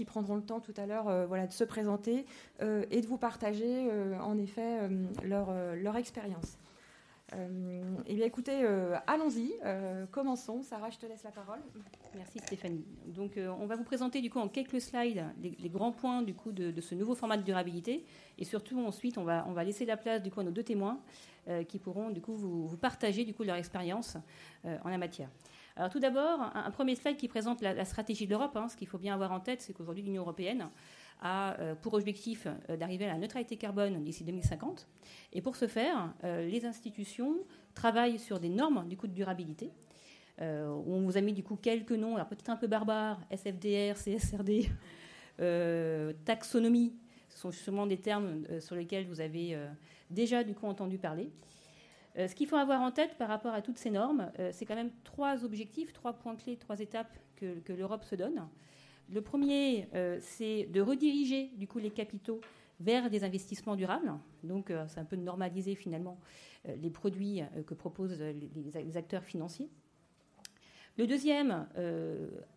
qui prendront le temps tout à l'heure voilà, de se présenter et de vous partager en effet leur, leur expérience. eh bien écoutez, allons-y, commençons. Sarah, je te laisse la parole. Merci Stéphanie. Donc on va vous présenter du coup en quelques slides les, grands points du coup de, ce nouveau format de durabilité et surtout ensuite on va, on va laisser la place du coup à nos deux témoins qui pourront du coup vous, partager du coup leur expérience en la matière. Tout d'abord, un, premier slide qui présente la, stratégie de l'Europe. Hein. Ce qu'il faut bien avoir en tête, c'est qu'aujourd'hui l'Union européenne a euh, pour objectif euh, d'arriver à la neutralité carbone d'ici 2050. Et pour ce faire, euh, les institutions travaillent sur des normes du coup de durabilité. on vous a mis du coup quelques noms, alors peut-être un peu barbares, SFDR, CSRD, taxonomie. Ce sont justement des termes sur lesquels vous avez déjà du coup entendu parler. Euh, ce qu'il faut avoir en tête par rapport à toutes ces normes, euh, c'est quand même trois objectifs, trois points clés, trois étapes que, l'Europe se donne. Le premier, euh, c'est de rediriger du coup les capitaux vers des investissements durables. Donc, c'est un peu de normaliser finalement les produits que proposent les, acteurs financiers. Le deuxième,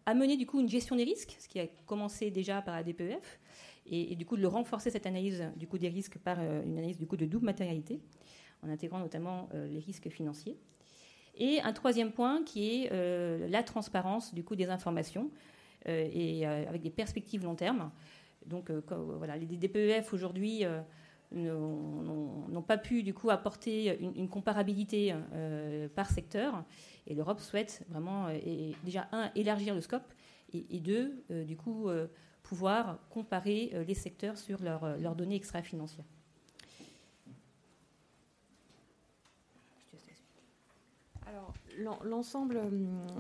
amener du coup une gestion des risques, ce qui a commencé déjà par la DPEF, et, du coup de renforcer cette analyse du coup des risques par une analyse du coup de double matérialité en intégrant notamment euh, les risques financiers. Et un troisième point qui est euh, la transparence du coût des informations euh, et avec des perspectives long terme. Donc voilà, les DPEF aujourd'hui n'ont pas pu du coup apporter une, comparabilité par secteur. Et l'Europe souhaite vraiment déjà un élargir le scope et, deux du coup pouvoir comparer les secteurs sur leurs données extra-financières. L'ensemble, euh,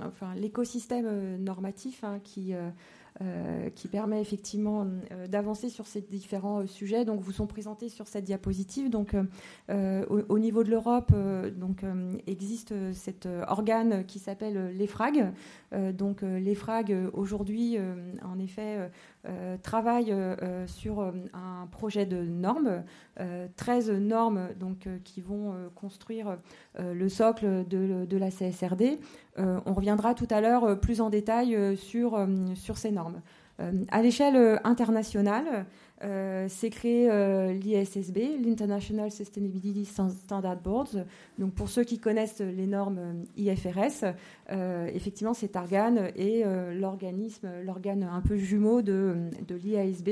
enfin l'écosystème euh, normatif hein, qui euh, qui permet effectivement d'avancer sur ces différents sujets. Donc, vous sont présentés sur cette diapositive. Donc, au, niveau de l'Europe, donc existe cet organe qui s'appelle l'EFRAG. donc, l'EFRAG aujourd'hui, en effet, travaille sur un projet de normes, 13 normes donc qui vont construire le socle de, la CSRD. Euh, on reviendra tout à l'heure euh, plus en détail euh, sur, sur ces normes. à l'échelle internationale, euh, c'est créé euh, l'ISSB, l'International Sustainability Standard Boards. Donc pour ceux qui connaissent les normes euh, IFRS, effectivement cet organe est l'organisme, l'organe un peu jumeau de, de l'IASB.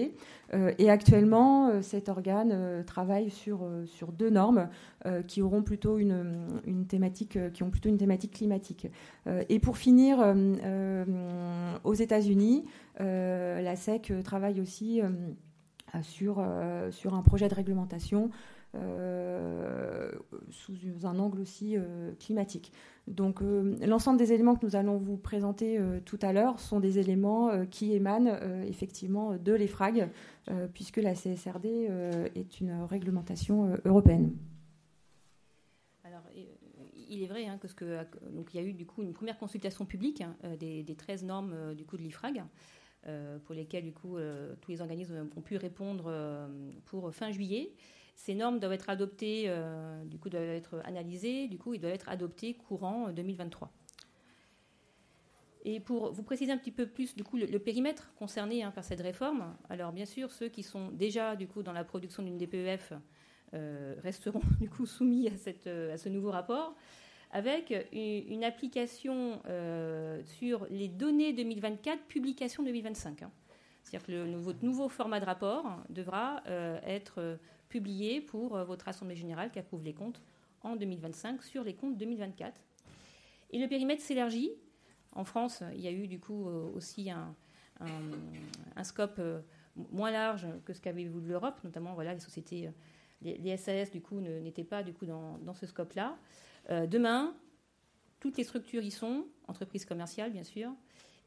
et actuellement, cet organe travaille sur, sur deux normes qui auront plutôt une, une, thématique, qui ont plutôt une thématique climatique. et pour finir, aux États-Unis, la SEC travaille aussi euh, sur, euh, sur un projet de réglementation euh, sous un angle aussi climatique. Donc l'ensemble des éléments que nous allons vous présenter tout à l'heure sont des éléments qui émanent effectivement de l'EFRAG, puisque la CSRD est une réglementation européenne. Alors, il est vrai hein, que donc, il y a eu du coup une première consultation publique hein, des, des, 13 normes du coup de l'IFRAG. Euh, pour lesquels du coup euh, tous les organismes ont pu répondre euh, pour fin juillet. Ces normes doivent être adoptées, du coup doivent être analysées, du coup ils doivent être adoptés courant 2023. Et pour vous préciser un petit peu plus du coup le, périmètre concerné hein, par cette réforme, alors bien sûr ceux qui sont déjà du coup dans la production d'une DPEF resteront du coup soumis à, cette, à ce nouveau rapport avec une application euh, sur les données 2024, publication 2025. Hein. C'est-à-dire que le, votre nouveau format de rapport devra euh, être publié pour euh, votre Assemblée générale qui approuve les comptes en 2025 sur les comptes 2024. Et le périmètre s'élargit. En France, il y a eu du coup aussi un, scope moins large que ce qu'avait voulu l'Europe, notamment voilà, les sociétés, les, SAS du coup n'étaient pas du coup dans ce scope-là. Euh, demain, toutes les structures y sont, entreprises commerciales bien sûr,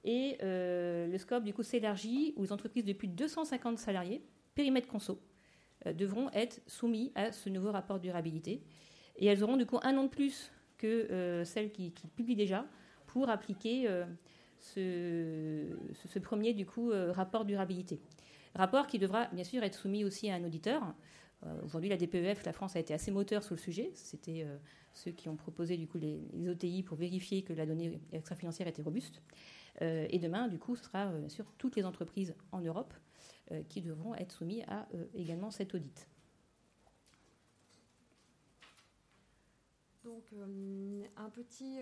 et euh, le scope du coup s'élargit les entreprises de plus de 250 salariés, périmètre conso, euh, devront être soumis à ce nouveau rapport de durabilité. Et elles auront du coup un an de plus que celles qui, publient déjà pour appliquer ce, ce, premier du coup rapport durabilité. Rapport qui devra bien sûr être soumis aussi à un auditeur. Aujourd'hui, la DPEF, la France a été assez moteur sur le sujet. C'était ceux qui ont proposé du coup les, OTI pour vérifier que la donnée extra-financière était robuste. et demain, du coup, ce sera bien sûr toutes les entreprises en Europe qui devront être soumises à également cet audit. Donc, un petit,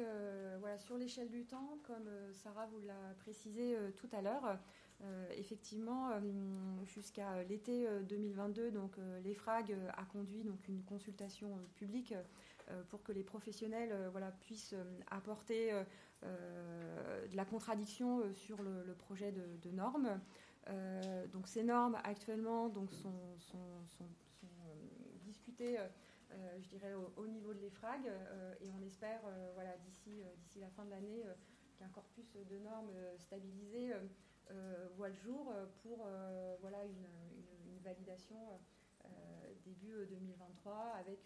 voilà, sur l'échelle du temps, comme Sarah vous l'a précisé tout à l'heure, euh, effectivement, euh, jusqu'à l'été 2022, euh, donc l'EFRAG a conduit donc une consultation publique pour que les professionnels voilà, puissent apporter de la contradiction sur le, projet de, normes. donc ces normes actuellement donc, sont, discutées, je dirais, au, niveau de l'EFRAG et on espère voilà, d'ici la fin de l'année qu'un corpus de normes stabilisé euh, voit le jour euh, pour euh, voilà, une, validation début 2023 avec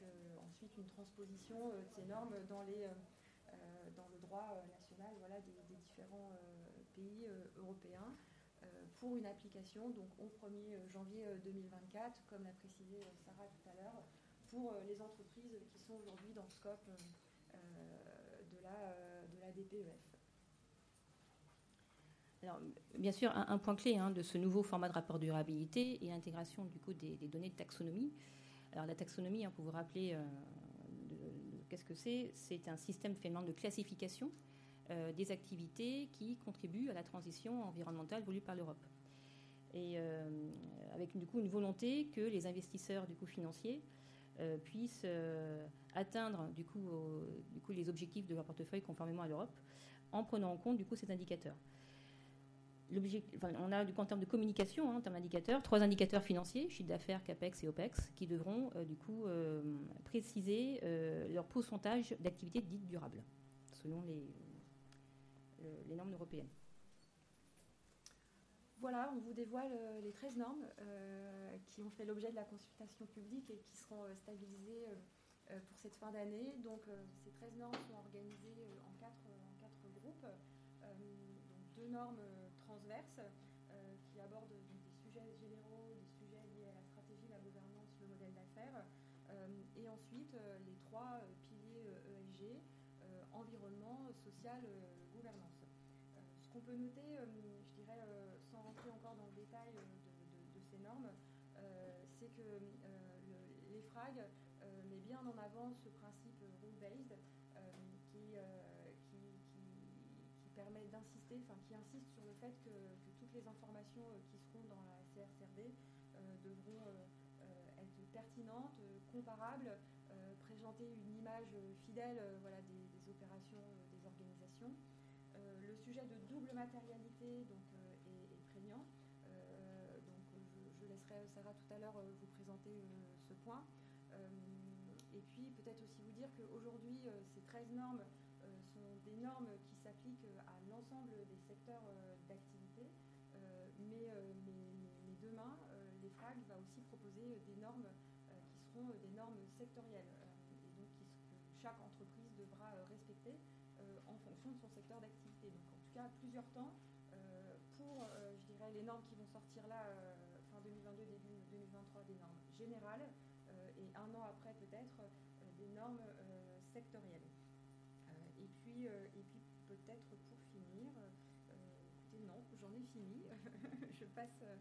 ensuite une transposition de ces normes dans, les, dans le droit national voilà, des, différents pays européens pour une application donc au 1er janvier 2024, comme l'a précisé Sarah tout à l'heure, pour les entreprises qui sont aujourd'hui dans le scope de, la, de la DPEF bien sûr, un, point clé hein, de ce nouveau format de rapport durabilité est l'intégration du coup des, données de taxonomie. Alors la taxonomie, hein, pour vous rappeler euh, qu'est-ce que c'est, c'est un système finalement de classification euh, des activités qui contribuent à la transition environnementale voulue par l'Europe. Et euh, avec du coup une volonté que les investisseurs du coup financiers puissent atteindre du coup les objectifs de leur portefeuille conformément à l'Europe en prenant en compte du coup ces indicateurs on a du en termes de communication, hein, en termes d'indicateurs, trois indicateurs financiers, chiffre d'affaires, CAPEX et OPEX, qui devront euh, du coup euh, préciser euh, leur pourcentage d'activité dite durable, selon les, les normes européennes. Voilà, on vous dévoile les 13 normes qui ont fait l'objet de la consultation publique et qui seront stabilisées pour cette fin d'année. Donc ces 13 normes sont organisées en quatre, en quatre groupes. donc deux normes euh, qui abordent des sujets généraux, des sujets liés à la stratégie, la gouvernance, le modèle d'affaires, euh, et ensuite euh, les trois piliers ESG, e environnement, social, gouvernance. ce qu'on peut noter, je dirais, sans rentrer encore dans le détail de, ces normes, c'est que l'EFRAG met bien en avant ce principe rule-based qui insiste sur le fait que, toutes les informations euh, qui seront dans la CRCRD euh, devront euh, être pertinentes, comparables, présenter une image fidèle des, opérations des organisations. le sujet de double matérialité donc, est, prégnant. donc je, laisserai Sarah tout à l'heure vous présenter ce point. et puis peut-être aussi vous dire qu'aujourd'hui, ces 13 normes sont des normes des secteurs euh, d'activité, euh, mais, demain, l'EFRAG va aussi proposer des normes qui seront des normes sectorielles, et donc que chaque entreprise devra respecter en fonction de son secteur d'activité. Donc en tout cas, plusieurs temps pour, je dirais, les normes qui vont sortir là, fin 2022, début 2023, des normes générales, et un an après peut-être des normes sectorielles. Et puis, euh, et puis peut-être pour euh, j'en ai fini. Je passe euh,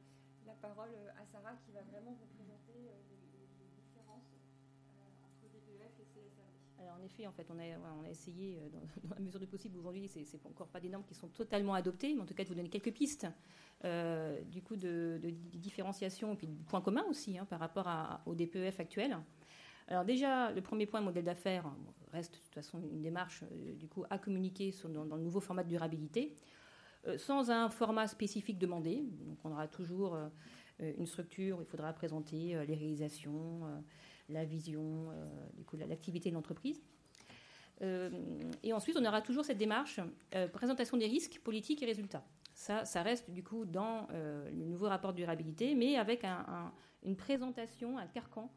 la parole à Sarah qui va vraiment vous présenter les, différences entre DPEF et CSRD. Alors en effet, en fait, on a, essayé, dans, la mesure du possible, aujourd'hui, ce n'est encore pas des normes qui sont totalement adoptées, mais en tout cas de vous donner quelques pistes du coup de, différenciation et puis de points communs aussi hein, par rapport à, au DPEF actuel. Alors déjà, le premier point, modèle d'affaires, reste de toute façon une démarche euh, du coup à communiquer dans, le nouveau format de durabilité, euh, sans un format spécifique demandé. On aura toujours euh, une structure où il faudra présenter les réalisations, la vision, du coup l'activité de l'entreprise. et ensuite, on aura toujours cette démarche présentation des risques, politiques et résultats. Ça, reste du coup dans le nouveau rapport de durabilité, mais avec une présentation, un carcan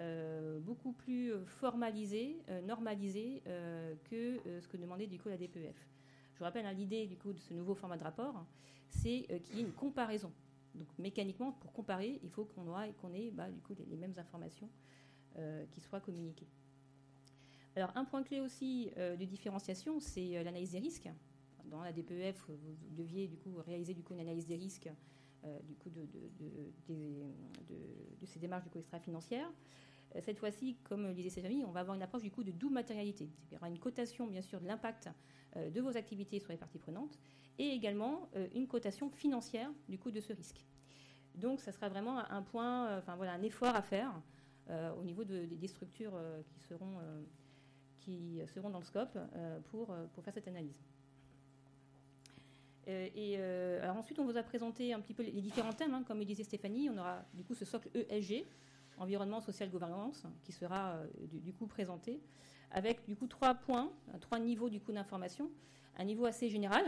euh, beaucoup plus formalisé, euh, normalisé euh, que ce que demandait du coup la DPEF. Je vous rappelle, hein, l'idée du coup de ce nouveau format de rapport, c'est qu'il y ait une comparaison. Donc mécaniquement, pour comparer, il faut qu'on qu'on ait bah, du coup les, mêmes informations qui soient communiquées. Alors un point clé aussi de différenciation, c'est l'analyse des risques. dans la DPEF, vous deviez du coup réaliser du coup une analyse des risques du coup de, ces démarches du coup extra-financières. Cette fois-ci, comme le disait on va avoir une approche du coup de double matérialité. Il y aura une cotation bien sûr de l'impact de vos activités sur les parties prenantes et également une cotation financière du coût de ce risque. Donc, ça sera vraiment un point, enfin voilà, un effort à faire au niveau des structures qui seront dans le scope euh, pour, euh, faire cette analyse. Euh, et ensuite, on vous a présenté un petit peu les différents thèmes, hein. comme le disait Stéphanie. On aura du coup ce socle ESG, environnement, social, gouvernance, qui sera du, coup présenté, avec du coup trois points, trois niveaux du coup d'information. Un niveau assez général,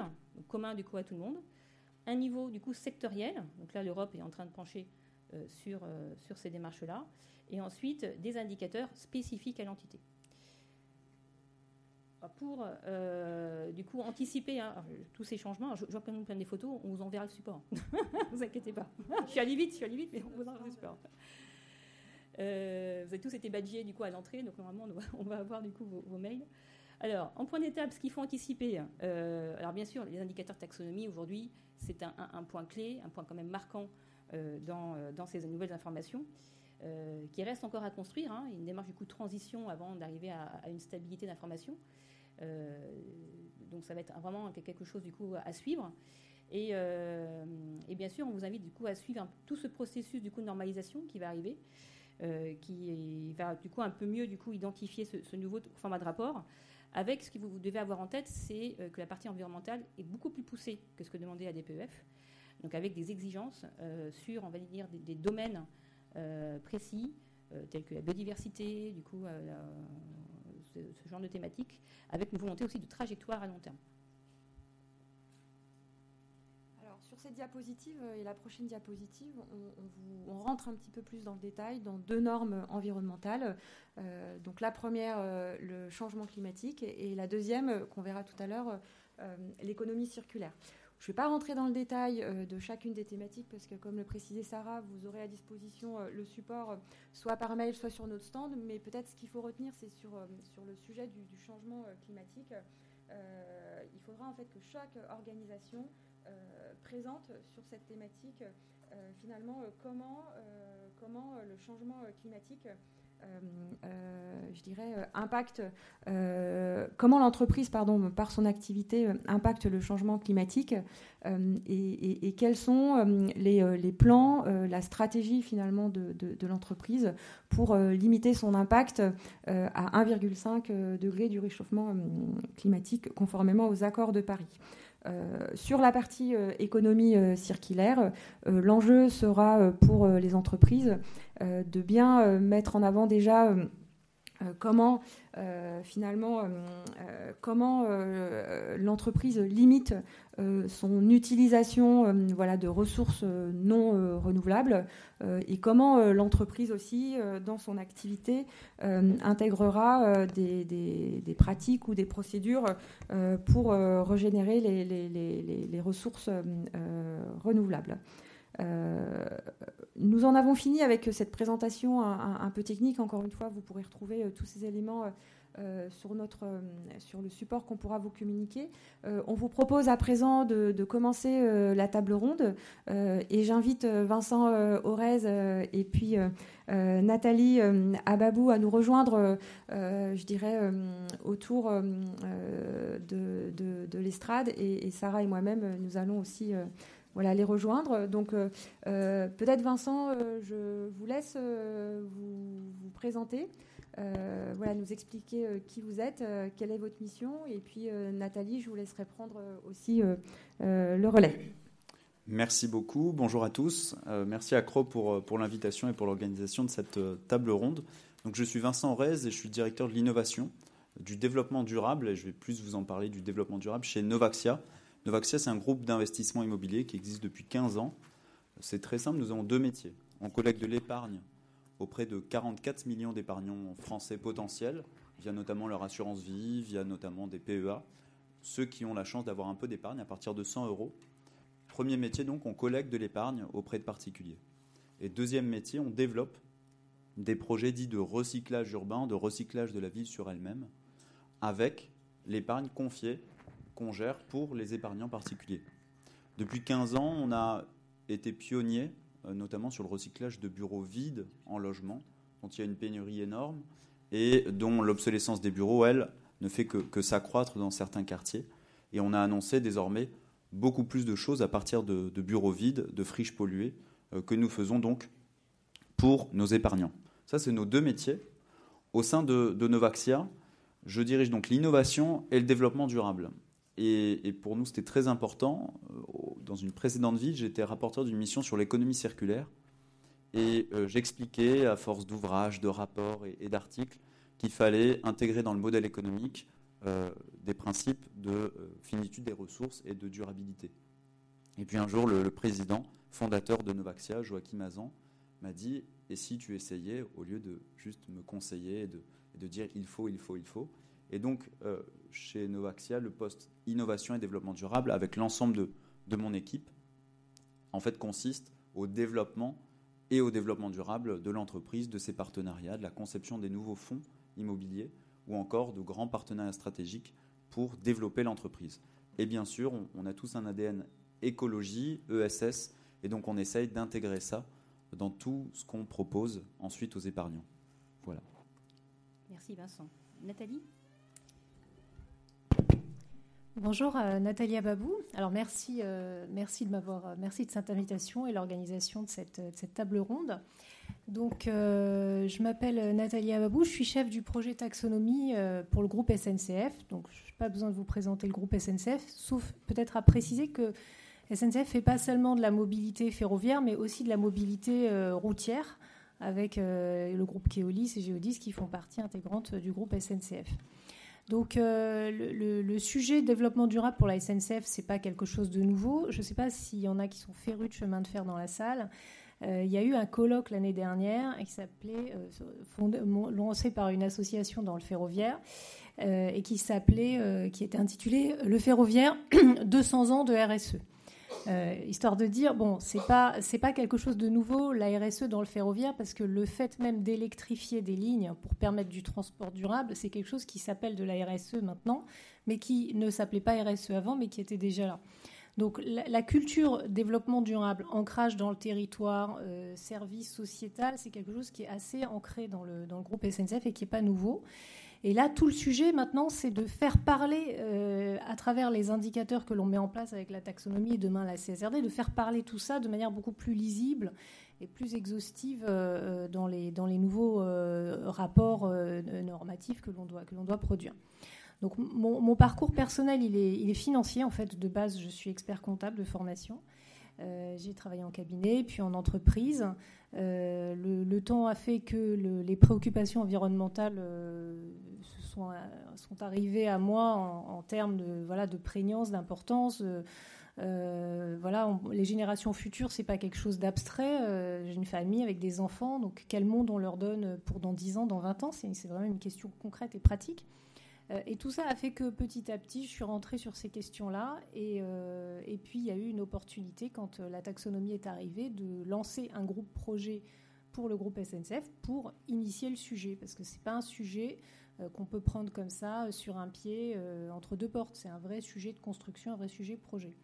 commun du coup à tout le monde. Un niveau du coup sectoriel, donc là l'Europe est en train de pencher sur, sur ces démarches-là. Et ensuite des indicateurs spécifiques à l'entité pour euh, du coup anticiper hein, tous ces changements. je, vois quand même plein des photos, on vous enverra le support. ne vous inquiétez pas. je suis allée vite, je suis allée vite, mais on vous enverra le support. Euh, vous avez tous été badgés du coup à l'entrée, donc normalement on va, avoir du coup vos, mails. Alors, en point d'étape, ce qu'il faut anticiper, euh, alors bien sûr, les indicateurs taxonomie aujourd'hui, c'est un, point clé, un point quand même marquant dans, dans, ces nouvelles informations. qui reste encore à construire, hein, une démarche du coup de transition avant d'arriver à, une stabilité d'information. Euh, donc ça va être vraiment quelque chose du coup à suivre. Et, euh, et, bien sûr, on vous invite du coup à suivre tout ce processus du coup de normalisation qui va arriver, euh, qui va du coup un peu mieux du coup identifier ce, nouveau format de rapport. Avec ce que vous devez avoir en tête, c'est que la partie environnementale est beaucoup plus poussée que ce que demandait la DPEF. Donc avec des exigences sur, on va dire, des, domaines précis, tels que la biodiversité, du coup ce, genre de thématique, avec une volonté aussi de trajectoire à long terme. Alors, cette diapositive et la prochaine diapositive, on, rentre un petit peu plus dans le détail dans deux normes environnementales. Euh, donc la première, euh, le changement climatique, et, la deuxième, euh, qu'on verra tout à l'heure, l'économie circulaire. Je ne vais pas rentrer dans le détail de chacune des thématiques parce que, comme le précisait Sarah, vous aurez à disposition le support soit par mail, soit sur notre stand. Mais peut-être ce qu'il faut retenir, c'est sur, sur le sujet du, changement climatique. il faudra en fait que chaque organisation présente sur cette thématique finalement comment, comment le changement climatique euh, euh, je dirais, euh, impacte, comment l'entreprise, pardon, par son activité, impacte le changement climatique et, quels sont les, plans, la stratégie finalement de, l'entreprise pour limiter son impact à 1,5 degré du réchauffement climatique conformément aux accords de Paris. Sur la partie économie circulaire, l'enjeu sera pour les entreprises euh, de bien euh, mettre en avant déjà euh, comment finalement comment l'entreprise limite son utilisation de ressources non renouvelables et comment l'entreprise aussi dans son activité intégrera des, pratiques ou des procédures pour régénérer les ressources renouvelables. Euh, nous en avons fini avec cette présentation un, peu technique. Encore une fois, vous pourrez retrouver euh, tous ces éléments euh, sur, notre, sur le support qu'on pourra vous communiquer. on vous propose à présent de, commencer la table ronde et j'invite Vincent Orez et puis Nathalie Ababou à nous rejoindre, je dirais, autour de, de, l'estrade et, Sarah et moi-même, nous allons aussi voilà, les rejoindre. Donc euh, euh, peut-être Vincent, euh, je vous laisse vous, présenter. voilà, nous expliquer qui vous êtes, quelle est votre mission, et puis Nathalie, je vous laisserai prendre aussi le relais. Merci beaucoup, bonjour à tous. merci à Cro pour, pour l'invitation et pour l'organisation de cette table ronde. Donc, je suis Vincent Rez et je suis directeur de l'innovation, du développement durable, et je vais plus vous en parler du développement durable chez Novaxia, Novaxia, c'est un groupe d'investissement immobilier qui existe depuis 15 ans. C'est très simple, nous avons deux métiers. On collecte de l'épargne auprès de 44 millions d'épargnants français potentiels, via notamment leur assurance vie, via notamment des PEA, ceux qui ont la chance d'avoir un peu d'épargne à partir de 100 euros. Premier métier, donc, on collecte de l'épargne auprès de particuliers. Et deuxième métier, on développe des projets dits de recyclage urbain, de recyclage de la ville sur elle-même, avec l'épargne confiée qu'on pour les épargnants particuliers. Depuis 15 ans, on a été pionnier, euh, notamment sur le recyclage de bureaux vides en logement, dont il y a une pénurie énorme et dont l'obsolescence des bureaux, elle, ne fait que, s'accroître dans certains quartiers. Et on a annoncé désormais beaucoup plus de choses à partir de, bureaux vides, de friches polluées, euh, que nous faisons donc pour nos épargnants. Ça, c'est nos deux métiers. Au sein de, Novaxia, je dirige donc l'innovation et le développement durable. Et, pour nous, c'était très important. Euh, dans une précédente vie, j'étais rapporteur d'une mission sur l'économie circulaire. Et euh, j'expliquais, à force d'ouvrages, de rapports et, d'articles, qu'il fallait intégrer dans le modèle économique euh, des principes de finitude des ressources et de durabilité. Et puis un jour, le, président fondateur de Novaxia, Joachim Azan, m'a dit Et si tu essayais, au lieu de juste me conseiller et de, de dire il faut, il faut, il faut Et donc, euh, chez Novaxia, le poste innovation et développement durable, avec l'ensemble de, mon équipe, en fait, consiste au développement et au développement durable de l'entreprise, de ses partenariats, de la conception des nouveaux fonds immobiliers ou encore de grands partenariats stratégiques pour développer l'entreprise. Et bien sûr, on, a tous un ADN écologie, ESS, et donc on essaye d'intégrer ça dans tout ce qu'on propose ensuite aux épargnants. Voilà. Merci Vincent. Nathalie? Bonjour euh, Nathalie Ababou. Alors merci, euh, merci de m'avoir, euh, merci de cette invitation et l'organisation de cette, table ronde. Donc je m'appelle Nathalie Ababou, je suis chef du projet taxonomie pour le groupe SNCF. Donc je n'ai pas besoin de vous présenter le groupe SNCF, sauf peut-être à préciser que SNCF fait pas seulement de la mobilité ferroviaire, mais aussi de la mobilité routière avec le groupe Keolis et Geodis qui font partie intégrante du groupe SNCF. Donc euh, le, sujet développement durable pour la SNCF, c'est pas quelque chose de nouveau. Je ne sais pas s'il y en a qui sont férus de chemin de fer dans la salle. Euh, il y a eu un colloque l'année dernière qui s'appelait, lancé par une association dans le ferroviaire, et qui s'appelait, qui était intitulé Le ferroviaire 200 ans de RSE. Euh, histoire de dire, bon, c'est pas, c'est pas quelque chose de nouveau, la RSE dans le ferroviaire, parce que le fait même d'électrifier des lignes pour permettre du transport durable, c'est quelque chose qui s'appelle de la RSE maintenant, mais qui ne s'appelait pas RSE avant, mais qui était déjà là. Donc la, culture développement durable, ancrage dans le territoire, euh, service sociétal, c'est quelque chose qui est assez ancré dans le, dans le groupe SNCF et qui n'est pas nouveau. Et là, tout le sujet maintenant, c'est de faire parler, euh, à travers les indicateurs que l'on met en place avec la taxonomie et demain la CSRD, de faire parler tout ça de manière beaucoup plus lisible et plus exhaustive euh, dans, les, dans les nouveaux euh, rapports normatifs que l'on doit, doit produire. Donc mon, parcours personnel, il est, il est financier. En fait, de base, je suis expert comptable de formation. j'ai travaillé en cabinet, puis en entreprise. Euh, le, temps a fait que les préoccupations environnementales euh, sont, sont, arrivées à moi en, termes de, voilà, de prégnance, d'importance. Euh, voilà, les générations futures, c'est pas quelque chose d'abstrait. J'ai une famille avec des enfants, donc quel monde on leur donne pour dans 10 ans, dans 20 ans? C'est vraiment une question concrète et pratique. Euh, et tout ça a fait que petit à petit, je suis rentrée sur ces questions-là. Et, euh, et, puis, il y a eu une opportunité, quand euh, la taxonomie est arrivée, de lancer un groupe projet pour le groupe SNCF pour initier le sujet. Parce que ce n'est pas un sujet qu'on peut prendre comme ça, sur un pied, entre deux portes. C'est un vrai sujet de construction, un vrai sujet projet.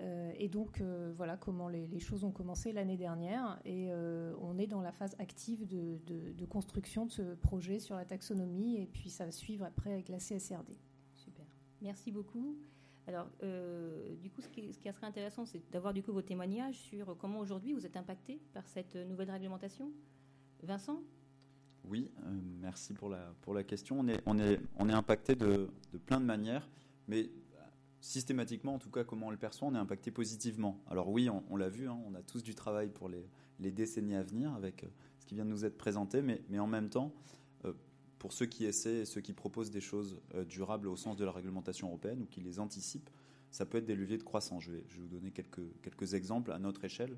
Euh, et donc, euh, voilà comment les, choses ont commencé l'année dernière. Et euh, on est dans la phase active de, construction de ce projet sur la taxonomie. Et puis, ça va suivre après avec la CSRD. Super. Merci beaucoup. Alors, du coup, ce qui, ce qui, serait intéressant, c'est d'avoir du coup vos témoignages sur comment aujourd'hui vous êtes impacté par cette nouvelle réglementation. Vincent? Oui, merci pour la, pour la question. On est, on est, on est impacté de, de plein de manières, mais systématiquement, en tout cas, comment on le perçoit, on est impacté positivement. Alors oui, on, l'a vu, hein, on a tous du travail pour les, décennies à venir avec euh, ce qui vient de nous être présenté, mais, en même temps, euh, pour ceux qui essaient, ceux qui proposent des choses euh, durables au sens de la réglementation européenne ou qui les anticipent, ça peut être des leviers de croissance. Je vais, vous donner quelques, quelques exemples à notre échelle,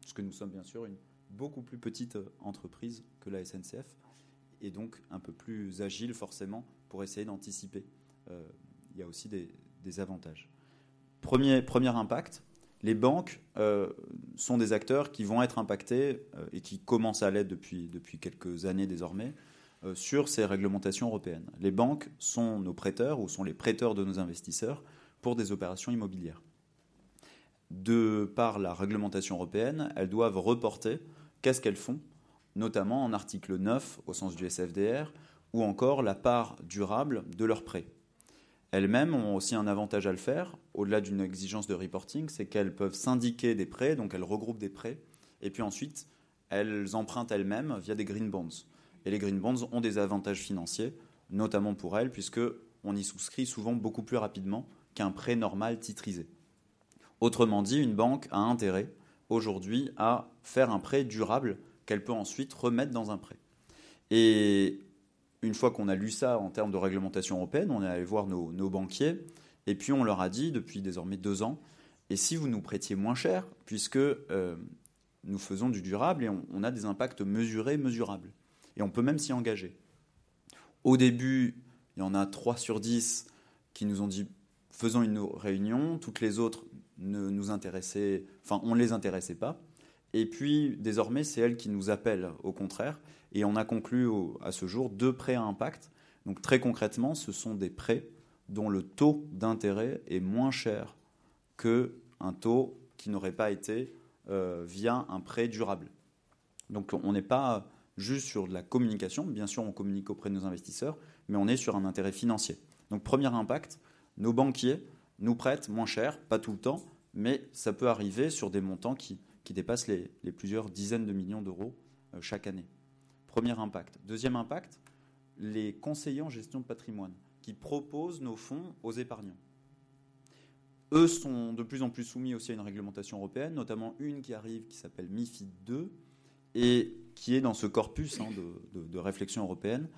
puisque nous sommes bien sûr une beaucoup plus petite entreprise que la SNCF, et donc un peu plus agile forcément pour essayer d'anticiper. il y a aussi des, avantages. Premier, premier impact, les banques euh, sont des acteurs qui vont être impactés euh, et qui commencent à l'être depuis, depuis quelques années désormais sur ces réglementations européennes. Les banques sont nos prêteurs ou sont les prêteurs de nos investisseurs pour des opérations immobilières. De par la réglementation européenne, elles doivent reporter qu'est-ce qu'elles font, notamment en article 9 au sens du SFDR, ou encore la part durable de leurs prêts. Elles-mêmes ont aussi un avantage à le faire, au-delà d'une exigence de reporting, c'est qu'elles peuvent syndiquer des prêts, donc elles regroupent des prêts, et puis ensuite elles empruntent elles-mêmes via des green bonds. Et les green bonds ont des avantages financiers, notamment pour elles, puisque on y souscrit souvent beaucoup plus rapidement qu'un prêt normal titrisé. Autrement dit, une banque a intérêt aujourd'hui à faire un prêt durable qu'elle peut ensuite remettre dans un prêt. Et une fois qu'on a lu ça en termes de réglementation européenne, on est allé voir nos, banquiers et puis on leur a dit depuis désormais deux ans, et si vous nous prêtiez moins cher, puisque euh, nous faisons du durable et on, a des impacts mesurés, mesurables. Et on peut même s'y engager. Au début, il y en a 3 sur 10 qui nous ont dit faisons une réunion, toutes les autres ne nous intéressaient, enfin on ne les intéressait pas. Et puis désormais, c'est elles qui nous appellent au contraire. Et on a conclu à ce jour deux prêts à impact. Donc très concrètement, ce sont des prêts dont le taux d'intérêt est moins cher qu'un taux qui n'aurait pas été euh, via un prêt durable. Donc on n'est pas juste sur de la communication, bien sûr on communique auprès de nos investisseurs, mais on est sur un intérêt financier. Donc premier impact, nos banquiers nous prêtent moins cher, pas tout le temps, mais ça peut arriver sur des montants qui, dépassent les, plusieurs dizaines de millions d'euros euh, chaque année. Premier impact. Deuxième impact, les conseillers en gestion de patrimoine qui proposent nos fonds aux épargnants eux sont de plus en plus soumis aussi à une réglementation européenne, notamment une qui arrive qui s'appelle MIFID 2 et qui est dans ce corpus hein, de, réflexion européenne.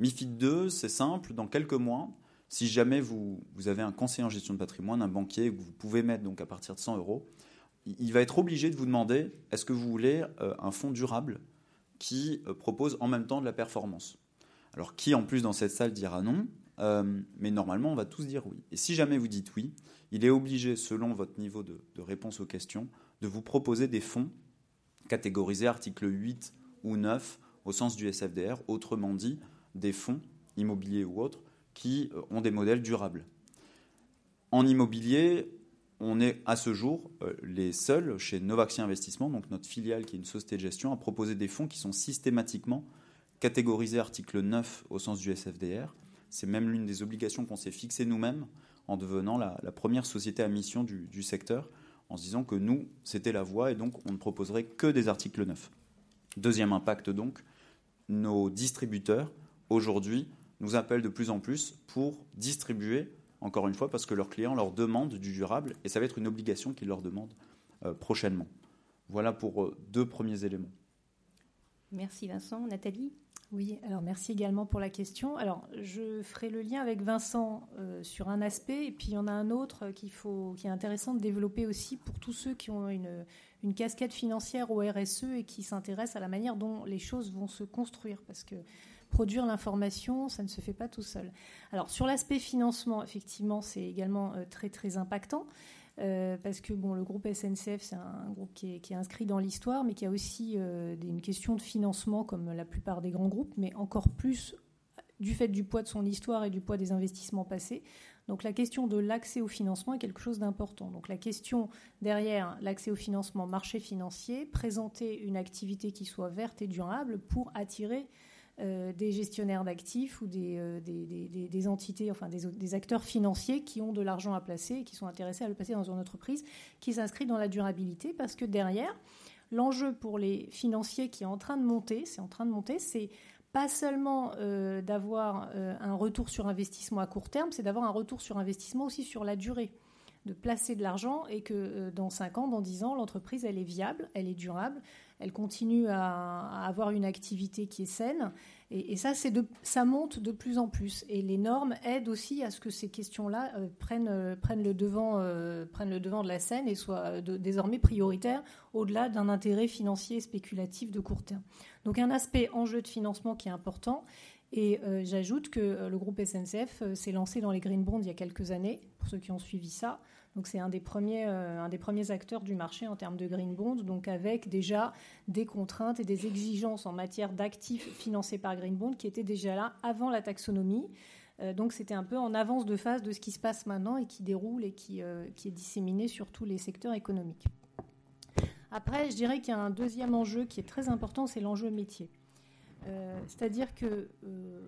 MIFID 2, c'est simple, dans quelques mois, si jamais vous, avez un conseiller en gestion de patrimoine, un banquier que vous pouvez mettre donc à partir de 100 euros, il va être obligé de vous demander est-ce que vous voulez euh, un fonds durable qui euh, propose en même temps de la performance? Alors qui en plus dans cette salle dira non? Euh, mais normalement, on va tous dire oui. Et si jamais vous dites oui, il est obligé, selon votre niveau de, réponse aux questions, de vous proposer des fonds catégorisés article 8 ou 9 au sens du SFDR, autrement dit, des fonds immobiliers ou autres qui euh, ont des modèles durables. En immobilier, on est à ce jour euh, les seuls chez Novaxia Investissement, donc notre filiale qui est une société de gestion, à proposer des fonds qui sont systématiquement catégorisés article 9 au sens du SFDR c'est même l'une des obligations qu'on s'est fixées nous-mêmes en devenant la, première société à mission du, secteur, en se disant que nous, c'était la voie et donc on ne proposerait que des articles neufs. Deuxième impact donc, nos distributeurs, aujourd'hui, nous appellent de plus en plus pour distribuer, encore une fois, parce que leurs clients leur demandent du durable et ça va être une obligation qu'ils leur demandent euh, prochainement. Voilà pour euh, deux premiers éléments. Merci Vincent. Nathalie? Oui, alors merci également pour la question. Alors, je ferai le lien avec Vincent euh, sur un aspect, et puis il y en a un autre qu'il faut, qui est intéressant de développer aussi pour tous ceux qui ont une, une casquette financière au RSE et qui s'intéressent à la manière dont les choses vont se construire, parce que produire l'information, ça ne se fait pas tout seul. Alors, sur l'aspect financement, effectivement, c'est également euh, très très impactant. Euh, parce que bon, le groupe SNCF, c'est un groupe qui est, inscrit dans l'histoire, mais qui a aussi euh, une question de financement, comme la plupart des grands groupes, mais encore plus du fait du poids de son histoire et du poids des investissements passés. Donc la question de l'accès au financement est quelque chose d'important. Donc la question derrière l'accès au financement, marché financier, présenter une activité qui soit verte et durable pour attirer euh, des gestionnaires d'actifs ou des, euh, entités, enfin des, acteurs financiers qui ont de l'argent à placer et qui sont intéressés à le placer dans une entreprise qui s'inscrit dans la durabilité parce que derrière, l'enjeu pour les financiers qui est en train de monter, c'est en train de monter, c'est pas seulement euh, d'avoir un retour sur investissement à court terme, c'est d'avoir un retour sur investissement aussi sur la durée de placer de l'argent et que dans 5 ans, dans 10 ans, l'entreprise, elle est viable, elle est durable, elle continue à, avoir une activité qui est saine. Et, ça, c'est de, ça monte de plus en plus. Et les normes aident aussi à ce que ces questions-là euh, prennent, euh, prennent, le devant, euh, prennent le devant de la scène et soient désormais prioritaires au-delà d'un intérêt financier spéculatif de court terme. Donc un aspect enjeu de financement qui est important. Et j'ajoute que le groupe SNCF s'est lancé dans les green bonds il y a quelques années, pour ceux qui ont suivi ça. Donc c'est un, des premiers, un des premiers acteurs du marché en termes de green bond, donc avec déjà des contraintes et des exigences en matière d'actifs financés par green bond qui étaient déjà là avant la taxonomie. donc c'était un peu en avance de phase de ce qui se passe maintenant et qui déroule et qui, qui est disséminé sur tous les secteurs économiques. Après, je dirais qu'il y a un deuxième enjeu qui est très important, c'est l'enjeu métier. Euh, c'est-à-dire que euh,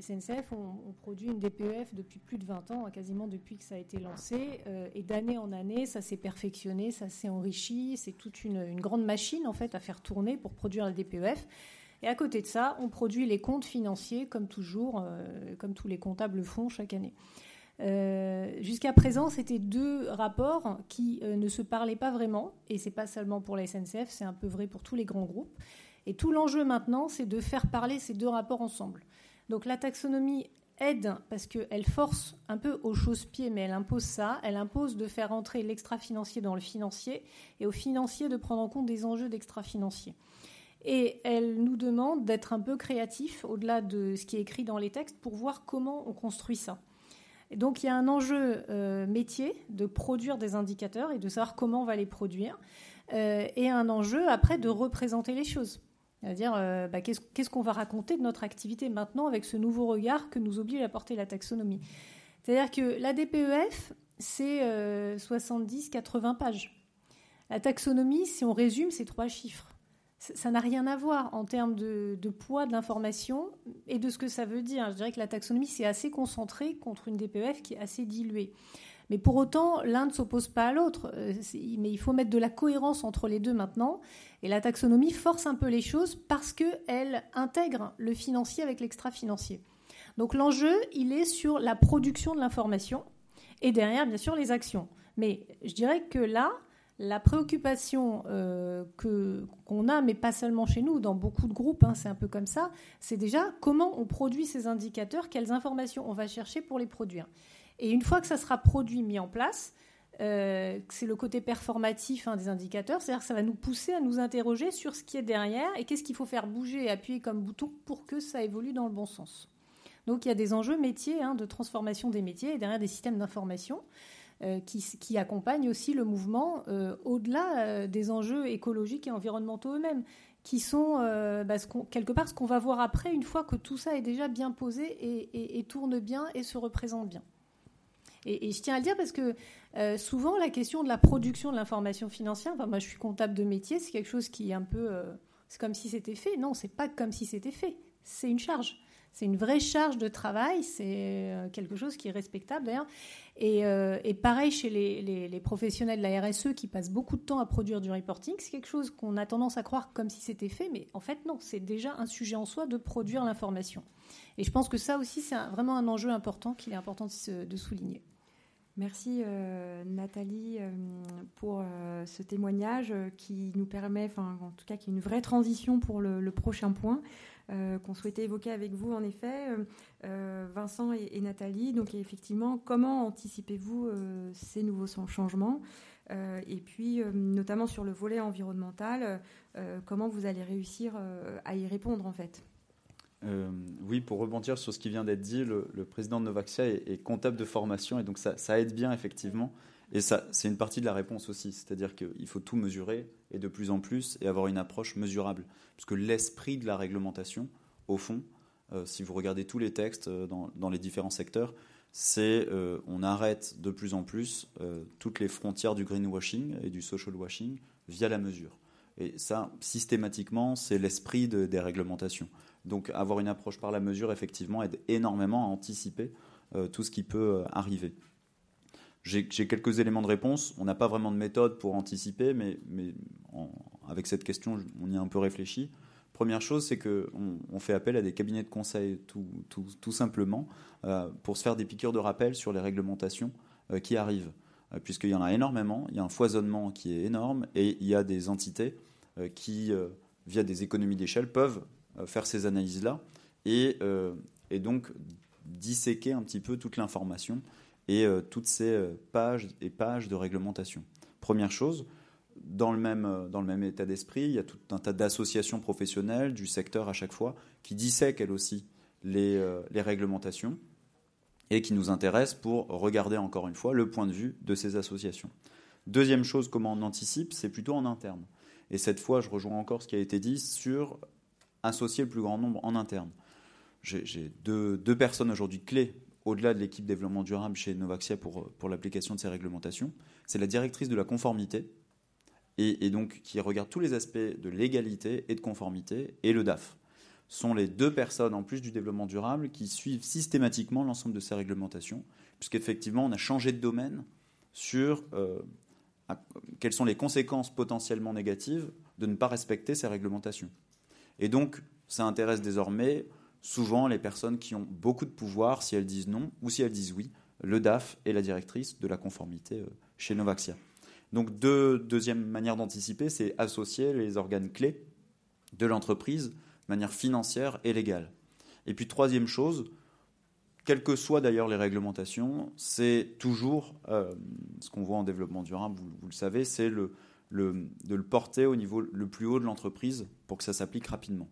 SNCF, on, produit une DPEF depuis plus de 20 ans, quasiment depuis que ça a été lancé, euh, et d'année en année, ça s'est perfectionné, ça s'est enrichi, c'est toute une, grande machine en fait à faire tourner pour produire la DPEF. Et à côté de ça, on produit les comptes financiers comme toujours, comme tous les comptables le font chaque année. Jusqu'à présent, c'était deux rapports qui ne se parlaient pas vraiment, et c'est pas seulement pour la SNCF, c'est un peu vrai pour tous les grands groupes. Et tout l'enjeu maintenant, c'est de faire parler ces deux rapports ensemble. Donc la taxonomie aide parce qu'elle force un peu aux chausse-pieds, mais elle impose ça. Elle impose de faire entrer l'extra-financier dans le financier et au financier de prendre en compte des enjeux d'extra-financier. Et elle nous demande d'être un peu créatif au-delà de ce qui est écrit dans les textes pour voir comment on construit ça. Donc il y a un enjeu euh, métier de produire des indicateurs et de savoir comment on va les produire, euh, et un enjeu après de représenter les choses. C'est-à-dire, euh, bah, qu'est-ce qu'on va raconter de notre activité maintenant avec ce nouveau regard que nous oblige à porter la taxonomie? C'est-à-dire que la DPEF, c'est 70-80 euh, pages. La taxonomie, si on résume, c'est trois chiffres. Ça n'a rien à voir en termes de, de poids de l'information et de ce que ça veut dire. Je dirais que la taxonomie, c'est assez concentré contre une DPEF qui est assez diluée. Mais pour autant, l'un ne s'oppose pas à l'autre. Euh, mais il faut mettre de la cohérence entre les deux maintenant. Et la taxonomie force un peu les choses parce qu'elle intègre le financier avec l'extra-financier. Donc l'enjeu, il est sur la production de l'information et derrière, bien sûr, les actions. Mais je dirais que là, la préoccupation euh, que qu'on a, mais pas seulement chez nous, dans beaucoup de groupes, hein, c'est un peu comme ça, c'est déjà comment on produit ces indicateurs, quelles informations on va chercher pour les produire. Et une fois que ça sera produit, mis en place, euh, c'est le côté performatif hein, des indicateurs, c'est-à-dire que ça va nous pousser à nous interroger sur ce qui est derrière et qu'est-ce qu'il faut faire bouger et appuyer comme bouton pour que ça évolue dans le bon sens. Donc il y a des enjeux métiers, hein, de transformation des métiers et derrière des systèmes d'information euh, qui, accompagnent aussi le mouvement euh, au-delà des enjeux écologiques et environnementaux eux-mêmes, qui sont bah, quelque part ce qu'on va voir après une fois que tout ça est déjà bien posé et tourne bien et se représente bien. Et, je tiens à le dire parce que euh, souvent, la question de la production de l'information financière, enfin, moi je suis comptable de métier, c'est quelque chose qui est un peu. Euh, c'est comme si c'était fait. Non, c'est pas comme si c'était fait. C'est une charge. C'est une vraie charge de travail. C'est euh, quelque chose qui est respectable d'ailleurs. Et, pareil chez les, professionnels de la RSE qui passent beaucoup de temps à produire du reporting, c'est quelque chose qu'on a tendance à croire comme si c'était fait, mais en fait non, c'est déjà un sujet en soi de produire l'information. Et je pense que ça aussi, c'est vraiment un enjeu important qu'il est important de souligner. Merci euh, Nathalie euh, pour euh, ce témoignage qui nous permet, en tout cas qui est une vraie transition pour le, prochain point qu'on souhaitait évoquer avec vous en effet, Vincent et, Nathalie. Donc effectivement, comment anticipez-vous ces nouveaux changements et puis notamment sur le volet environnemental, comment vous allez réussir à y répondre en fait? Euh, oui, pour rebondir sur ce qui vient d'être dit, le, président de Novaxia est, comptable de formation et donc ça, aide bien effectivement. Et ça, c'est une partie de la réponse aussi, c'est-à-dire qu'il faut tout mesurer et de plus en plus et avoir une approche mesurable. Parce que l'esprit de la réglementation, au fond, euh, si vous regardez tous les textes euh, dans, les différents secteurs, c'est on arrête de plus en plus toutes les frontières du greenwashing et du social washing via la mesure. Et ça, systématiquement, c'est l'esprit des réglementations. Donc avoir une approche par la mesure, effectivement, aide énormément à anticiper euh, tout ce qui peut euh, arriver. J'ai quelques éléments de réponse. On n'a pas vraiment de méthode pour anticiper, mais, avec cette question, on y a un peu réfléchi. Première chose, c'est qu'on on fait appel à des cabinets de conseil tout, simplement euh, pour se faire des piqûres de rappel sur les réglementations qui arrivent. Puisqu'il y en a énormément, il y a un foisonnement qui est énorme et il y a des entités qui, via des économies d'échelle, peuvent euh, faire ces analyses-là euh, et, donc disséquer un petit peu toute l'information et euh, toutes ces pages et pages de réglementation. Première chose, dans le même, dans le même état d'esprit, il y a tout un tas d'associations professionnelles du secteur à chaque fois qui dissèquent elles aussi les, les réglementations et qui nous intéresse pour regarder encore une fois le point de vue de ces associations. Deuxième chose, comment on anticipe, c'est plutôt en interne. Et cette fois, je rejoins encore ce qui a été dit sur associer le plus grand nombre en interne. J'ai deux, deux, personnes aujourd'hui clés au-delà de l'équipe développement durable chez Novaxia pour, pour l'application de ces réglementations. C'est la directrice de la conformité, et, donc qui regarde tous les aspects de légalité et de conformité, et le DAF. Sont les deux personnes, en plus du développement durable, qui suivent systématiquement l'ensemble de ces réglementations, puisqu'effectivement, on a changé de domaine sur euh, quelles sont les conséquences potentiellement négatives de ne pas respecter ces réglementations. Et donc, ça intéresse désormais souvent les personnes qui ont beaucoup de pouvoir, si elles disent non ou si elles disent oui, le DAF et la directrice de la conformité euh, chez Novaxia. Donc, deuxième manière d'anticiper, c'est associer les organes clés de l'entreprise de manière financière et légale. Et puis, troisième chose, quelles que soient d'ailleurs les réglementations, c'est toujours euh, ce qu'on voit en développement durable, vous, le savez, c'est de le porter au niveau le plus haut de l'entreprise pour que ça s'applique rapidement.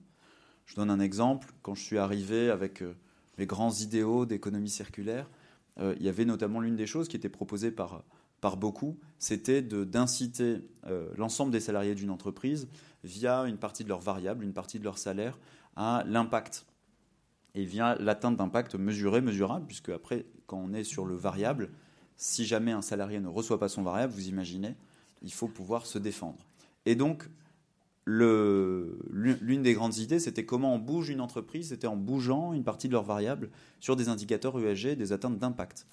Je donne un exemple. Quand je suis arrivé avec euh, les grands idéaux d'économie circulaire, euh, il y avait notamment l'une des choses qui était proposée par, beaucoup, c'était d'inciter l'ensemble des salariés d'une entreprise via une partie de leur variable, une partie de leur salaire, à l'impact et vient l'atteinte d'impact mesuré, mesurable, puisque après, quand on est sur le variable, si jamais un salarié ne reçoit pas son variable, vous imaginez, il faut pouvoir se défendre. Et donc, l'une des grandes idées, c'était comment on bouge une entreprise, c'était en bougeant une partie de leurs variables sur des indicateurs ESG, des atteintes d'impact.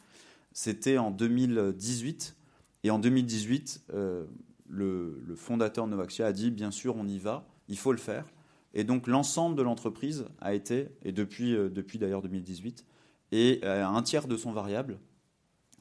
C'était en 2018, et en 2018, euh, le, fondateur Novaxia a dit, bien sûr, on y va, il faut le faire. Et donc l'ensemble de l'entreprise a été, et depuis, euh, d'ailleurs 2018, et euh, un tiers de son variable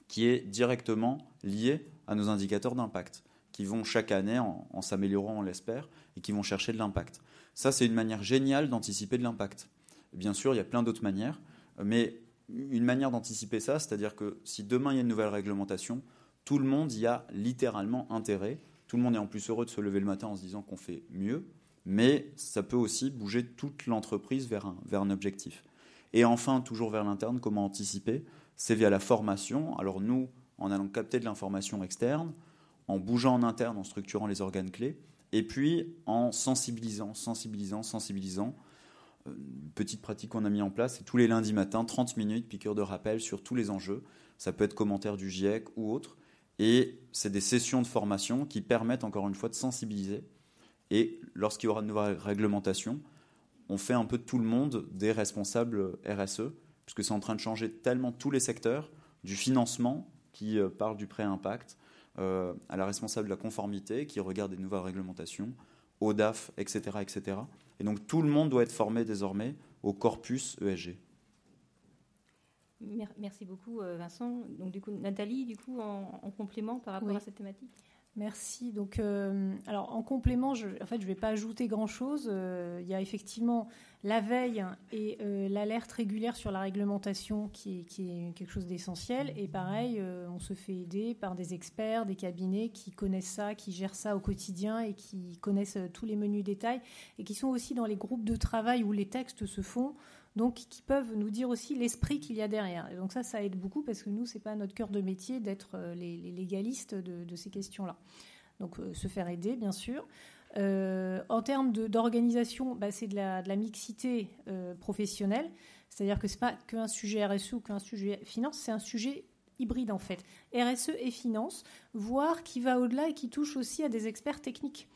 qui est directement lié à nos indicateurs d'impact, qui vont chaque année, en s'améliorant, on l'espère, et qui vont chercher de l'impact. Ça, c'est une manière géniale d'anticiper de l'impact. Bien sûr, il y a plein d'autres manières, mais une manière d'anticiper ça, c'est-à-dire que si demain il y a une nouvelle réglementation, tout le monde y a littéralement intérêt. Tout le monde est en plus heureux de se lever le matin en se disant qu'on fait mieux, mais ça peut aussi bouger toute l'entreprise vers un, vers un objectif. Et enfin, toujours vers l'interne, comment anticiper? C'est via la formation. Alors nous, en allant capter de l'information externe, en bougeant en interne, en structurant les organes clés, et puis en sensibilisant, sensibilisant, sensibilisant. Une euh, petite pratique qu'on a mis en place, c'est tous les lundis matins, 30 minutes, piqûre de rappel sur tous les enjeux. Ça peut être commentaire du GIEC ou autre. Et c'est des sessions de formation qui permettent encore une fois de sensibiliser et lorsqu'il y aura de nouvelles réglementations, on fait un peu de tout le monde des responsables RSE, puisque c'est en train de changer tellement tous les secteurs, du financement qui euh, parle du pré-impact, euh, à la responsable de la conformité qui regarde des nouvelles réglementations, au DAF, etc., etc. Et donc tout le monde doit être formé désormais au corpus ESG. Merci beaucoup euh, Vincent. Donc du coup Nathalie, du coup en, complément par rapport à cette thématique? Merci. Donc, euh, alors en complément, je, en fait, je ne vais pas ajouter grand-chose. Euh, il y a effectivement la veille et euh, l'alerte régulière sur la réglementation qui est, quelque chose d'essentiel. Et pareil, on se fait aider par des experts, des cabinets qui connaissent ça, qui gèrent ça au quotidien et qui connaissent tous les menus détails et qui sont aussi dans les groupes de travail où les textes se font donc qui peuvent nous dire aussi l'esprit qu'il y a derrière. Et donc ça, ça aide beaucoup parce que nous, c'est pas notre cœur de métier d'être euh, les, légalistes de, ces questions-là. Donc euh, se faire aider, bien sûr. Euh, en termes d'organisation, bah, c'est de la, mixité professionnelle, c'est-à-dire que c'est pas qu'un sujet RSE ou qu'un sujet finance, c'est un sujet hybride en fait. RSE et finance, voire qui va au-delà et qui touche aussi à des experts techniques.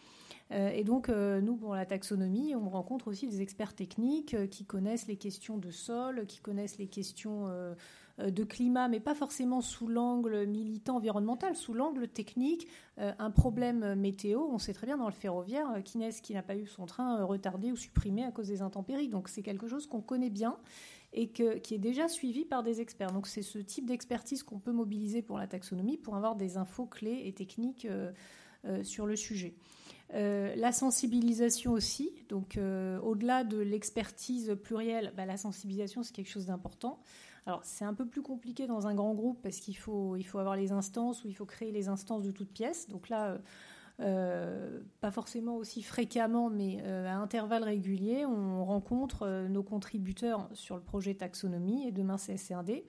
Euh, et donc, euh, nous, pour la taxonomie, on rencontre aussi des experts techniques euh, qui connaissent les questions de sol, qui connaissent les questions de climat, mais pas forcément sous l'angle militant environnemental, sous l'angle technique. un problème météo, on sait très bien dans le ferroviaire, qui qui n'a pas eu son train retardé ou supprimé à cause des intempéries. Donc, c'est quelque chose qu'on connaît bien et qui est déjà suivi par des experts. Donc, c'est ce type d'expertise qu'on peut mobiliser pour la taxonomie pour avoir des infos clés et techniques sur le sujet. Euh, la sensibilisation aussi, donc euh, au-delà de l'expertise plurielle, bah, la sensibilisation c'est quelque chose d'important. Alors c'est un peu plus compliqué dans un grand groupe parce qu'il faut, il faut avoir les instances ou il faut créer les instances de toutes pièces. Donc là, euh, pas forcément aussi fréquemment, mais à intervalles réguliers, on rencontre nos contributeurs sur le projet taxonomie et demain CSRD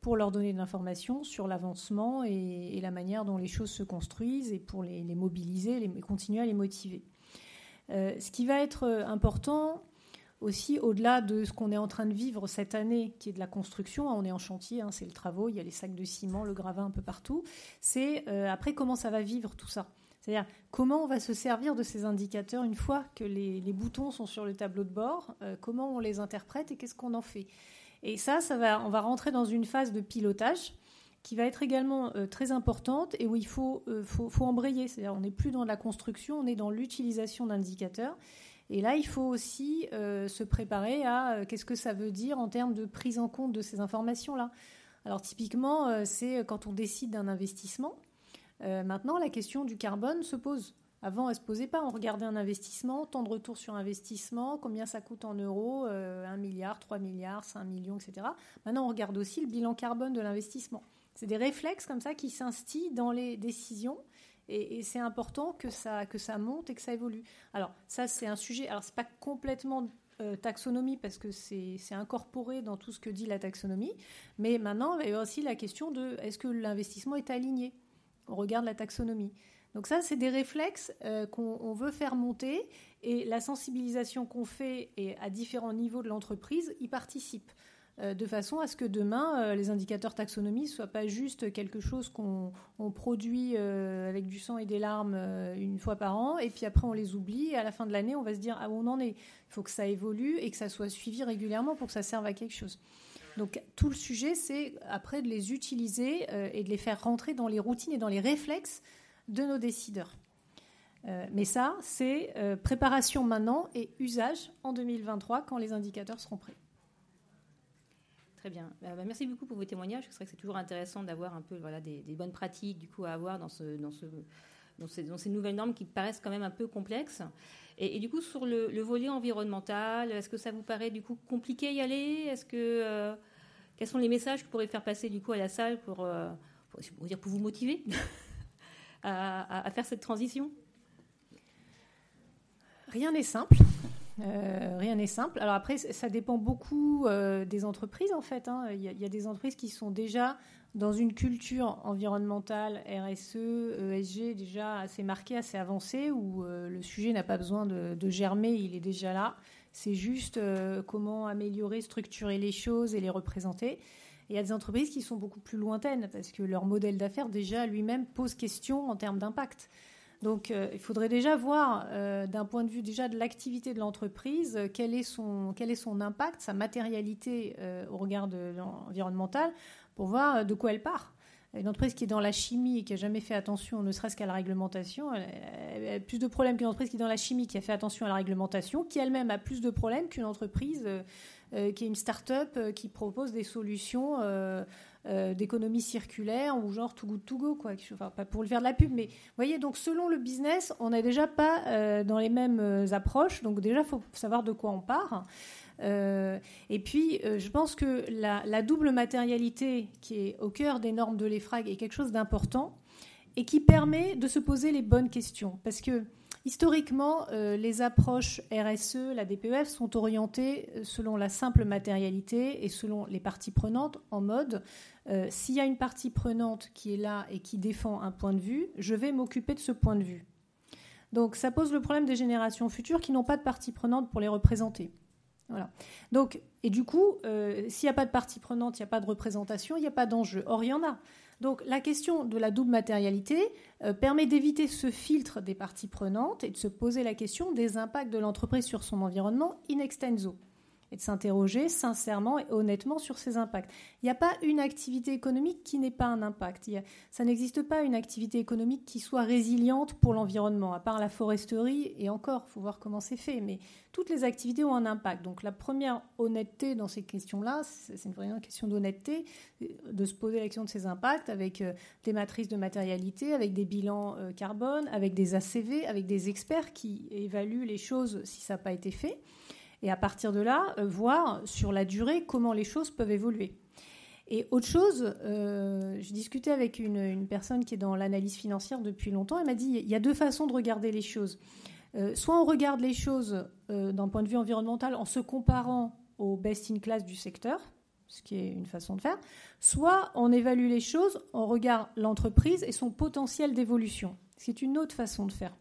pour leur donner de l'information sur l'avancement et, la manière dont les choses se construisent et pour les, mobiliser, les, continuer à les motiver. ce qui va être important aussi, au-delà de ce qu'on est en train de vivre cette année, qui est de la construction, hein, on est en chantier, hein, c'est le travaux, il y a les sacs de ciment, le gravin un peu partout, c'est après comment ça va vivre tout ça? C'est-à-dire comment on va se servir de ces indicateurs une fois que les, boutons sont sur le tableau de bord, euh, comment on les interprète et qu'est-ce qu'on en fait? Et ça, ça va, on va rentrer dans une phase de pilotage qui va être également euh, très importante et où il faut, euh, faut, faut embrayer. C'est-à-dire on n'est plus dans la construction, on est dans l'utilisation d'indicateurs. Et là, il faut aussi se préparer à qu'est-ce que ça veut dire en termes de prise en compte de ces informations-là. Alors typiquement, c'est quand on décide d'un investissement, euh, maintenant, la question du carbone se pose. Avant, elle ne se posait pas. On regardait un investissement, temps de retour sur investissement, combien ça coûte en euros, 1 euh, milliard, 3 milliards, 5 millions, etc. Maintenant, on regarde aussi le bilan carbone de l'investissement. C'est des réflexes comme ça qui s'instillent dans les décisions. Et, c'est important que ça, que ça monte et que ça évolue. Alors, ça, c'est un sujet. Alors, ce n'est pas complètement euh, taxonomie parce que c'est incorporé dans tout ce que dit la taxonomie. Mais maintenant, il y a aussi la question de est-ce que l'investissement est aligné on regarde la taxonomie? Donc ça, c'est des réflexes euh, qu'on veut faire monter et la sensibilisation qu'on fait et à différents niveaux de l'entreprise y participe. Euh, de façon à ce que demain, euh, les indicateurs taxonomie ne soient pas juste quelque chose qu'on produit avec du sang et des larmes une fois par an, et puis après on les oublie, et à la fin de l'année, on va se dire ah, où on en est. Il faut que ça évolue et que ça soit suivi régulièrement pour que ça serve à quelque chose. Donc tout le sujet, c'est après de les utiliser euh, et de les faire rentrer dans les routines et dans les réflexes de nos décideurs. Euh, mais ça, c'est euh, préparation maintenant et usage en 2023 quand les indicateurs seront prêts. Bien. Bah, merci beaucoup pour vos témoignages. C'est vrai que c'est toujours intéressant d'avoir un peu voilà, des, bonnes pratiques du coup, à avoir dans, ce, dans, ce, dans, ces, nouvelles normes qui paraissent quand même un peu complexes. Et, du coup, sur le, volet environnemental, est-ce que ça vous paraît du coup compliqué y aller? Est-ce que quels sont les messages que vous pourrez faire passer du coup à la salle pour, euh, dire, pour vous motiver à, faire cette transition? Rien n'est simple. Euh, rien n'est simple. Alors après, ça dépend beaucoup euh, des entreprises en fait. Hein. Il, y a, des entreprises qui sont déjà dans une culture environnementale, RSE, ESG déjà assez marquée, assez avancée, où le sujet n'a pas besoin de, de, germer, il est déjà là. C'est juste euh, comment améliorer, structurer les choses et les représenter. il y a des entreprises qui sont beaucoup plus lointaines parce que leur modèle d'affaires déjà lui-même pose question en termes d'impact. Donc euh, il faudrait déjà voir euh, d'un point de vue déjà de l'activité de l'entreprise quel, est son, quel est son impact, sa matérialité au regard de l'environnemental pour voir de quoi elle part. Une entreprise qui est dans la chimie et qui n'a jamais fait attention, ne serait-ce qu'à la réglementation, elle a plus de problèmes qu'une entreprise qui est dans la chimie qui a fait attention à la réglementation, qui elle-même a plus de problèmes qu'une entreprise euh, euh, qui est une start-up euh, qui propose des solutions d'économie circulaire ou genre to good to go, quoi. Enfin, pas pour le faire de la pub, mais vous voyez, donc selon le business, on n'est déjà pas dans les mêmes approches. Donc déjà, il faut savoir de quoi on part. Euh, et puis, euh, je pense que la, double matérialité qui est au cœur des normes de l'EFRAG est quelque chose d'important et qui permet de se poser les bonnes questions. Parce que historiquement, euh, les approches RSE, la DPEF, sont orientées selon la simple matérialité et selon les parties prenantes en mode s'il y a une partie prenante qui est là et qui défend un point de vue, je vais m'occuper de ce point de vue. Donc ça pose le problème des générations futures qui n'ont pas de partie prenante pour les représenter. Voilà. Et du coup, euh, s'il n'y a pas de partie prenante, il n'y a pas de représentation, il n'y a pas d'enjeu. Or, il y en a. Donc, la question de la double matérialité euh, permet d'éviter ce filtre des parties prenantes et de se poser la question des impacts de l'entreprise sur son environnement in extenso et de s'interroger sincèrement et honnêtement sur ces impacts. Il n'y a pas une activité économique qui n'ait pas un impact. ça n'existe pas une activité économique qui soit résiliente pour l'environnement, à part la foresterie, et encore, il faut voir comment c'est fait, mais toutes les activités ont un impact. Donc la première honnêteté dans ces questions-là, c'est une vraie question d'honnêteté, de se poser la question de ces impacts avec euh, des matrices de matérialité, avec des bilans euh, carbone, avec des ACV, avec des experts qui évaluent les choses si ça n'a pas été fait et à partir de là, euh, voir sur la durée comment les choses peuvent évoluer. Et autre chose, euh, je discutais avec une, personne qui est dans l'analyse financière depuis longtemps, elle m'a dit, il y a deux façons de regarder les choses. Euh, soit on regarde les choses d'un point de vue environnemental en se comparant aux best-in-class du secteur, ce qui est une façon de faire, soit on évalue les choses, on regarde l'entreprise et son potentiel d'évolution, c'est une autre façon de faire.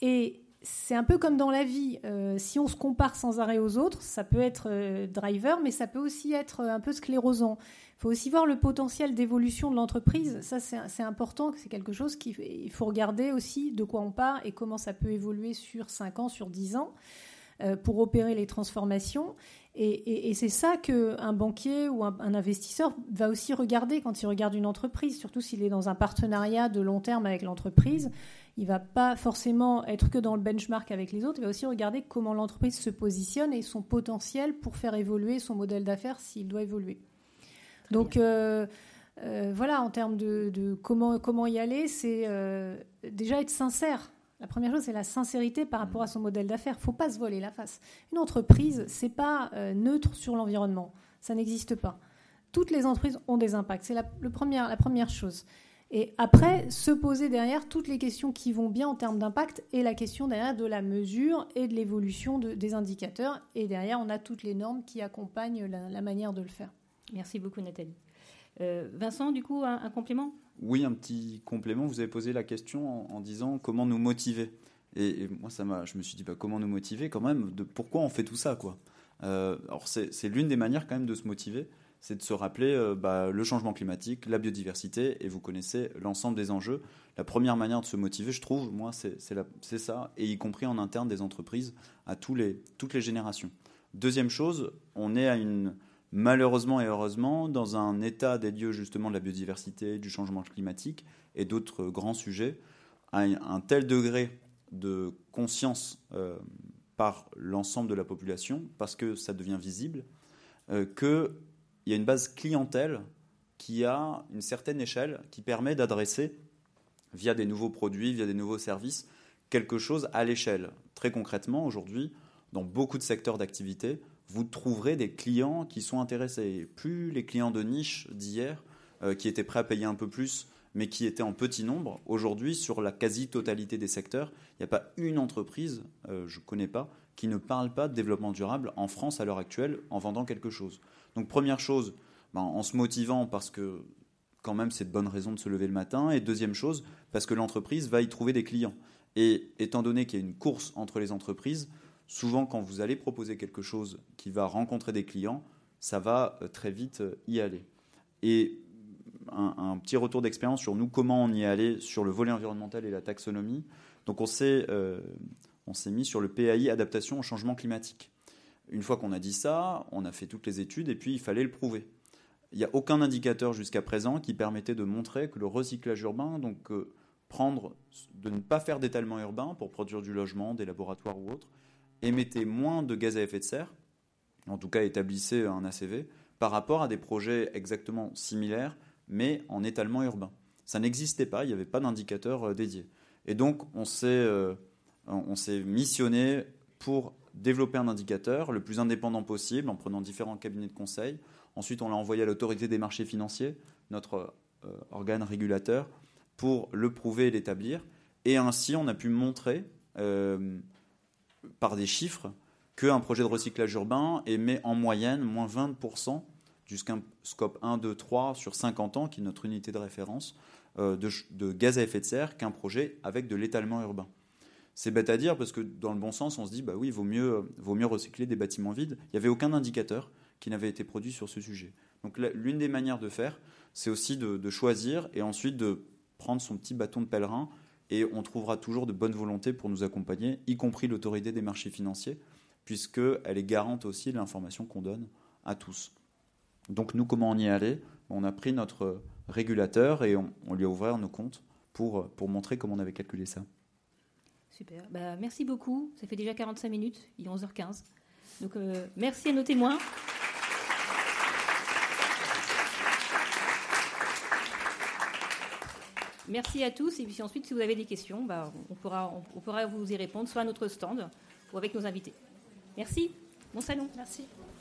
Et c'est un peu comme dans la vie. Euh, si on se compare sans arrêt aux autres, ça peut être euh, driver, mais ça peut aussi être un peu sclérosant. Il faut aussi voir le potentiel d'évolution de l'entreprise. Ça, c'est important. C'est quelque chose qu'il faut regarder aussi de quoi on part et comment ça peut évoluer sur 5 ans, sur 10 ans euh, pour opérer les transformations. Et, c'est ça qu'un banquier ou un, investisseur va aussi regarder quand il regarde une entreprise, surtout s'il est dans un partenariat de long terme avec l'entreprise. Il va pas forcément être que dans le benchmark avec les autres, il va aussi regarder comment l'entreprise se positionne et son potentiel pour faire évoluer son modèle d'affaires s'il doit évoluer. Donc euh, euh, voilà, en termes de, comment, comment y aller, c'est euh, déjà être sincère. La première chose, c'est la sincérité par rapport à son modèle d'affaires. Il ne faut pas se voler la face. Une entreprise, c'est pas neutre sur l'environnement. Ça n'existe pas. Toutes les entreprises ont des impacts. C'est la, la première chose. Et après, se poser derrière toutes les questions qui vont bien en termes d'impact et la question derrière de la mesure et de l'évolution des indicateurs. Et derrière, on a toutes les normes qui accompagnent la manière de le faire. Merci beaucoup, Nathalie. Euh, Vincent, du coup, un, complément? Oui, un petit complément. Vous avez posé la question en, disant comment nous motiver. Et, moi, ça m'a, je me suis dit, bah, comment nous motiver quand même Pourquoi on fait tout ça quoi? Euh, Alors, c'est, l'une des manières quand même de se motiver, c'est de se rappeler euh, bah, le changement climatique, la biodiversité, et vous connaissez l'ensemble des enjeux. La première manière de se motiver, je trouve, moi, c'est, ça, et y compris en interne des entreprises, à les, toutes les générations. Deuxième chose, on est à une malheureusement et heureusement, dans un état des lieux justement de la biodiversité, du changement climatique et d'autres grands sujets, à un tel degré de conscience euh, par l'ensemble de la population, parce que ça devient visible, euh, qu'il y a une base clientèle qui a une certaine échelle qui permet d'adresser, via des nouveaux produits, via des nouveaux services, quelque chose à l'échelle. Très concrètement, aujourd'hui, dans beaucoup de secteurs d'activité, vous trouverez des clients qui sont intéressés. Plus les clients de niche d'hier, euh, qui étaient prêts à payer un peu plus, mais qui étaient en petit nombre, aujourd'hui, sur la quasi-totalité des secteurs, il n'y a pas une entreprise, euh, je ne connais pas, qui ne parle pas de développement durable en France à l'heure actuelle en vendant quelque chose. Donc première chose, ben, en se motivant parce que quand même c'est de bonnes raisons de se lever le matin, et deuxième chose, parce que l'entreprise va y trouver des clients. Et étant donné qu'il y a une course entre les entreprises, souvent quand vous allez proposer quelque chose qui va rencontrer des clients, ça va euh, très vite euh, y aller. Et un, petit retour d'expérience sur nous, comment on y est allé sur le volet environnemental et la taxonomie. Donc on s'est euh, mis sur le PAI adaptation au changement climatique. Une fois qu'on a dit ça, on a fait toutes les études et puis il fallait le prouver. Il n'y a aucun indicateur jusqu'à présent qui permettait de montrer que le recyclage urbain, donc prendre, de ne pas faire d'étalement urbain pour produire du logement, des laboratoires ou autres, émettait moins de gaz à effet de serre, en tout cas établissait un ACV, par rapport à des projets exactement similaires, mais en étalement urbain. Ça n'existait pas, il n'y avait pas d'indicateur euh, dédié. Et donc, euh, on s'est missionné pour développer un indicateur le plus indépendant possible en prenant différents cabinets de conseil. Ensuite, on l'a envoyé à l'autorité des marchés financiers, notre euh, organe régulateur, pour le prouver et l'établir. Et ainsi, on a pu montrer par des chiffres qu'un projet de recyclage urbain émet en moyenne moins 20% jusqu'à scope 1, 2, 3 sur 50 ans, qui est notre unité de référence, euh, de, gaz à effet de serre qu'un projet avec de l'étalement urbain. C'est bête à dire parce que dans le bon sens, on se dit bah oui, vaut mieux, vaut mieux recycler des bâtiments vides. Il n'y avait aucun indicateur qui n'avait été produit sur ce sujet. Donc l'une des manières de faire, c'est aussi de, de, choisir et ensuite de prendre son petit bâton de pèlerin et on trouvera toujours de bonne volonté pour nous accompagner, y compris l'autorité des marchés financiers, puisqu'elle est garante aussi de l'information qu'on donne à tous. Donc nous, comment on y allé? On a pris notre régulateur et on, lui a ouvert nos comptes pour, pour montrer comment on avait calculé ça. Super. Bah, merci beaucoup. Ça fait déjà 45 minutes. Il est 11h15. Donc euh, merci à nos témoins. Merci à tous. Et puis ensuite, si vous avez des questions, bah, on, pourra, on, pourra vous y répondre, soit à notre stand ou avec nos invités. Merci. Bon salon. Merci.